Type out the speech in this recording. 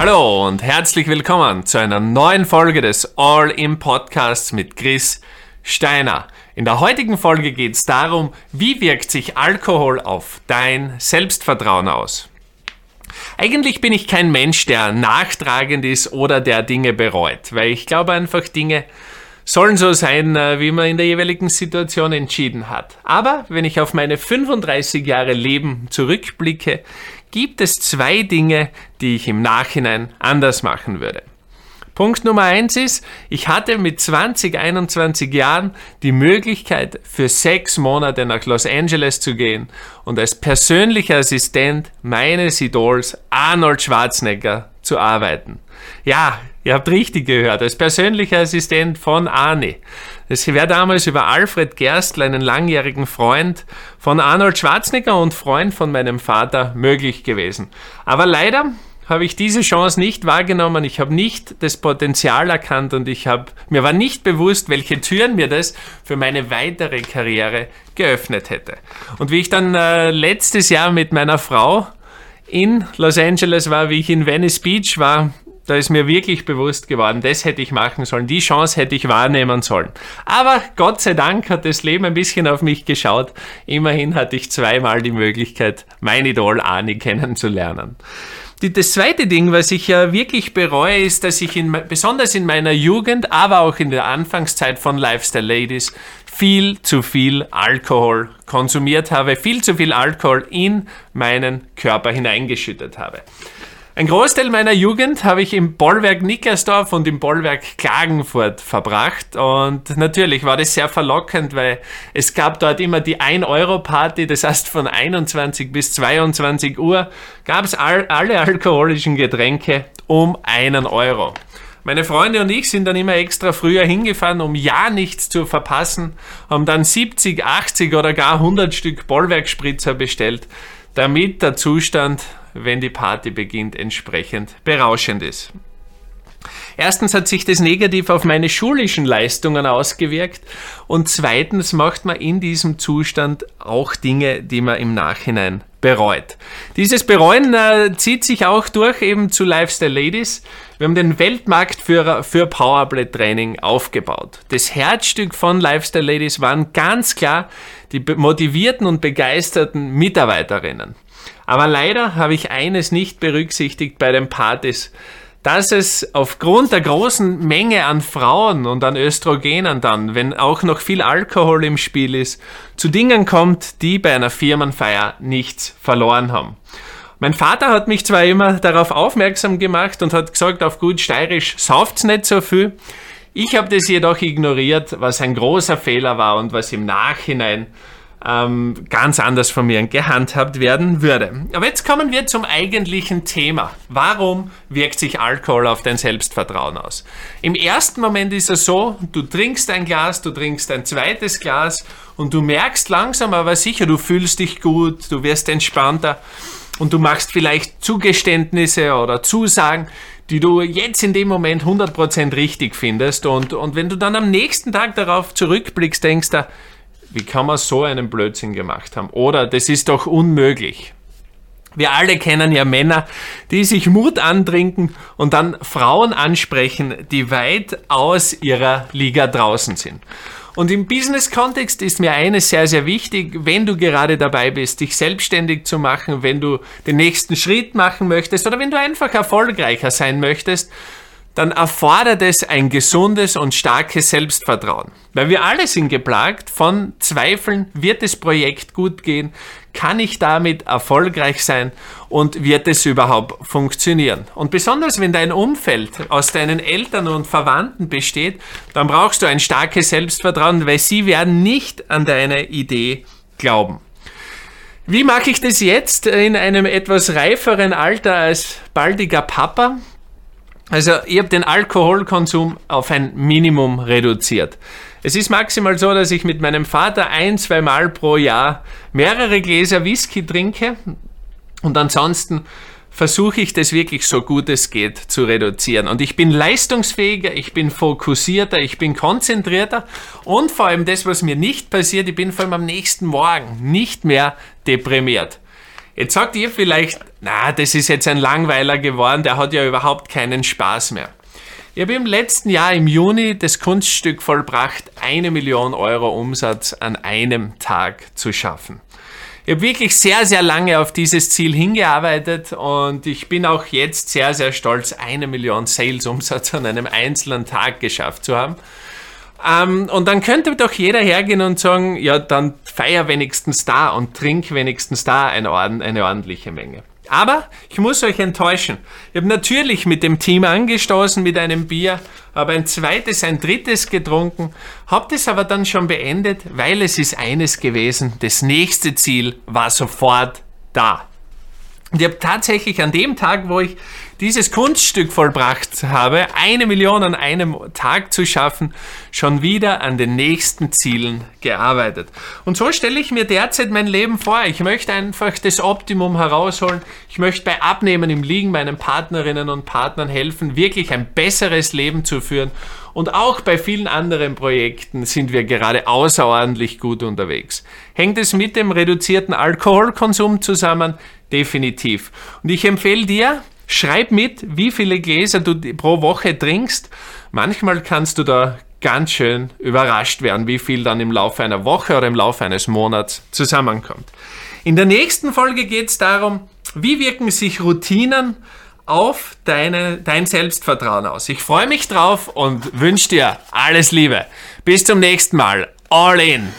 Hallo und herzlich willkommen zu einer neuen Folge des All-In Podcasts mit Chris Steiner. In der heutigen Folge geht es darum, wie wirkt sich Alkohol auf dein Selbstvertrauen aus. Eigentlich bin ich kein Mensch, der nachtragend ist oder der Dinge bereut, weil ich glaube einfach, Dinge sollen so sein, äh, wie man in der jeweiligen Situation entschieden hat. Aber wenn ich auf meine 35 Jahre Leben zurückblicke, gibt es zwei Dinge, die ich im Nachhinein anders machen würde. Punkt Nummer eins ist, ich hatte mit 20, 21 Jahren die Möglichkeit, für sechs Monate nach Los Angeles zu gehen und als persönlicher Assistent meines Idols Arnold Schwarzenegger zu arbeiten. Ja, ihr habt richtig gehört, als persönlicher Assistent von Arne. Das wäre damals über Alfred Gerstl, einen langjährigen Freund von Arnold Schwarzenegger und Freund von meinem Vater, möglich gewesen. Aber leider habe ich diese Chance nicht wahrgenommen. Ich habe nicht das Potenzial erkannt und ich habe mir war nicht bewusst, welche Türen mir das für meine weitere Karriere geöffnet hätte. Und wie ich dann äh, letztes Jahr mit meiner Frau in Los Angeles war, wie ich in Venice Beach war, da ist mir wirklich bewusst geworden, das hätte ich machen sollen, die Chance hätte ich wahrnehmen sollen. Aber Gott sei Dank hat das Leben ein bisschen auf mich geschaut. Immerhin hatte ich zweimal die Möglichkeit, mein Idol Ani kennenzulernen. Die, das zweite Ding, was ich ja wirklich bereue, ist, dass ich in, besonders in meiner Jugend, aber auch in der Anfangszeit von Lifestyle Ladies viel zu viel Alkohol konsumiert habe, viel zu viel Alkohol in meinen Körper hineingeschüttet habe. Ein Großteil meiner Jugend habe ich im Bollwerk Nickersdorf und im Bollwerk Klagenfurt verbracht und natürlich war das sehr verlockend, weil es gab dort immer die 1-Euro-Party, das heißt von 21 bis 22 Uhr gab es all, alle alkoholischen Getränke um einen Euro. Meine Freunde und ich sind dann immer extra früher hingefahren, um ja nichts zu verpassen, haben dann 70, 80 oder gar 100 Stück Bollwerkspritzer bestellt, damit der Zustand wenn die Party beginnt, entsprechend berauschend ist. Erstens hat sich das negativ auf meine schulischen Leistungen ausgewirkt und zweitens macht man in diesem Zustand auch Dinge, die man im Nachhinein bereut. Dieses Bereuen äh, zieht sich auch durch eben zu Lifestyle Ladies. Wir haben den Weltmarktführer für Powerplay Training aufgebaut. Das Herzstück von Lifestyle Ladies waren ganz klar die motivierten und begeisterten Mitarbeiterinnen. Aber leider habe ich eines nicht berücksichtigt bei den Partys, dass es aufgrund der großen Menge an Frauen und an Östrogenen dann, wenn auch noch viel Alkohol im Spiel ist, zu Dingen kommt, die bei einer Firmenfeier nichts verloren haben. Mein Vater hat mich zwar immer darauf aufmerksam gemacht und hat gesagt, auf gut steirisch sauft's nicht so viel. Ich habe das jedoch ignoriert, was ein großer Fehler war und was im Nachhinein ähm, ganz anders von mir gehandhabt werden würde. Aber jetzt kommen wir zum eigentlichen Thema. Warum wirkt sich Alkohol auf dein Selbstvertrauen aus? Im ersten Moment ist es so, du trinkst ein Glas, du trinkst ein zweites Glas und du merkst langsam aber sicher, du fühlst dich gut, du wirst entspannter und du machst vielleicht Zugeständnisse oder Zusagen, die du jetzt in dem Moment 100% richtig findest und, und wenn du dann am nächsten Tag darauf zurückblickst, denkst du, wie kann man so einen Blödsinn gemacht haben? Oder das ist doch unmöglich. Wir alle kennen ja Männer, die sich Mut antrinken und dann Frauen ansprechen, die weit aus ihrer Liga draußen sind. Und im Business-Kontext ist mir eines sehr, sehr wichtig, wenn du gerade dabei bist, dich selbstständig zu machen, wenn du den nächsten Schritt machen möchtest oder wenn du einfach erfolgreicher sein möchtest, dann erfordert es ein gesundes und starkes Selbstvertrauen. Weil wir alle sind geplagt von Zweifeln, wird das Projekt gut gehen, kann ich damit erfolgreich sein und wird es überhaupt funktionieren. Und besonders wenn dein Umfeld aus deinen Eltern und Verwandten besteht, dann brauchst du ein starkes Selbstvertrauen, weil sie werden nicht an deine Idee glauben. Wie mache ich das jetzt in einem etwas reiferen Alter als baldiger Papa? Also ich habe den Alkoholkonsum auf ein Minimum reduziert. Es ist maximal so, dass ich mit meinem Vater ein, zwei Mal pro Jahr mehrere Gläser Whisky trinke und ansonsten versuche ich das wirklich so gut es geht zu reduzieren. Und ich bin leistungsfähiger, ich bin fokussierter, ich bin konzentrierter und vor allem das, was mir nicht passiert, ich bin vor allem am nächsten Morgen nicht mehr deprimiert. Jetzt sagt ihr vielleicht, na, das ist jetzt ein Langweiler geworden, der hat ja überhaupt keinen Spaß mehr. Ich habe im letzten Jahr im Juni das Kunststück vollbracht, eine Million Euro Umsatz an einem Tag zu schaffen. Ich habe wirklich sehr, sehr lange auf dieses Ziel hingearbeitet und ich bin auch jetzt sehr, sehr stolz, eine Million Sales-Umsatz an einem einzelnen Tag geschafft zu haben. Ähm, und dann könnte doch jeder hergehen und sagen, ja, dann feier wenigstens da und trink wenigstens da eine, eine ordentliche Menge. Aber ich muss euch enttäuschen. Ich habe natürlich mit dem Team angestoßen mit einem Bier, habe ein zweites, ein drittes getrunken, habe das aber dann schon beendet, weil es ist eines gewesen, das nächste Ziel war sofort da. Und ich habe tatsächlich an dem Tag, wo ich dieses Kunststück vollbracht habe, eine Million an einem Tag zu schaffen, schon wieder an den nächsten Zielen gearbeitet. Und so stelle ich mir derzeit mein Leben vor. Ich möchte einfach das Optimum herausholen. Ich möchte bei Abnehmen im Liegen meinen Partnerinnen und Partnern helfen, wirklich ein besseres Leben zu führen. Und auch bei vielen anderen Projekten sind wir gerade außerordentlich gut unterwegs. Hängt es mit dem reduzierten Alkoholkonsum zusammen? Definitiv. Und ich empfehle dir, schreib mit, wie viele Gläser du pro Woche trinkst. Manchmal kannst du da ganz schön überrascht werden, wie viel dann im Laufe einer Woche oder im Laufe eines Monats zusammenkommt. In der nächsten Folge geht es darum, wie wirken sich Routinen auf deine, dein Selbstvertrauen aus. Ich freue mich drauf und wünsche dir alles Liebe. Bis zum nächsten Mal. All in.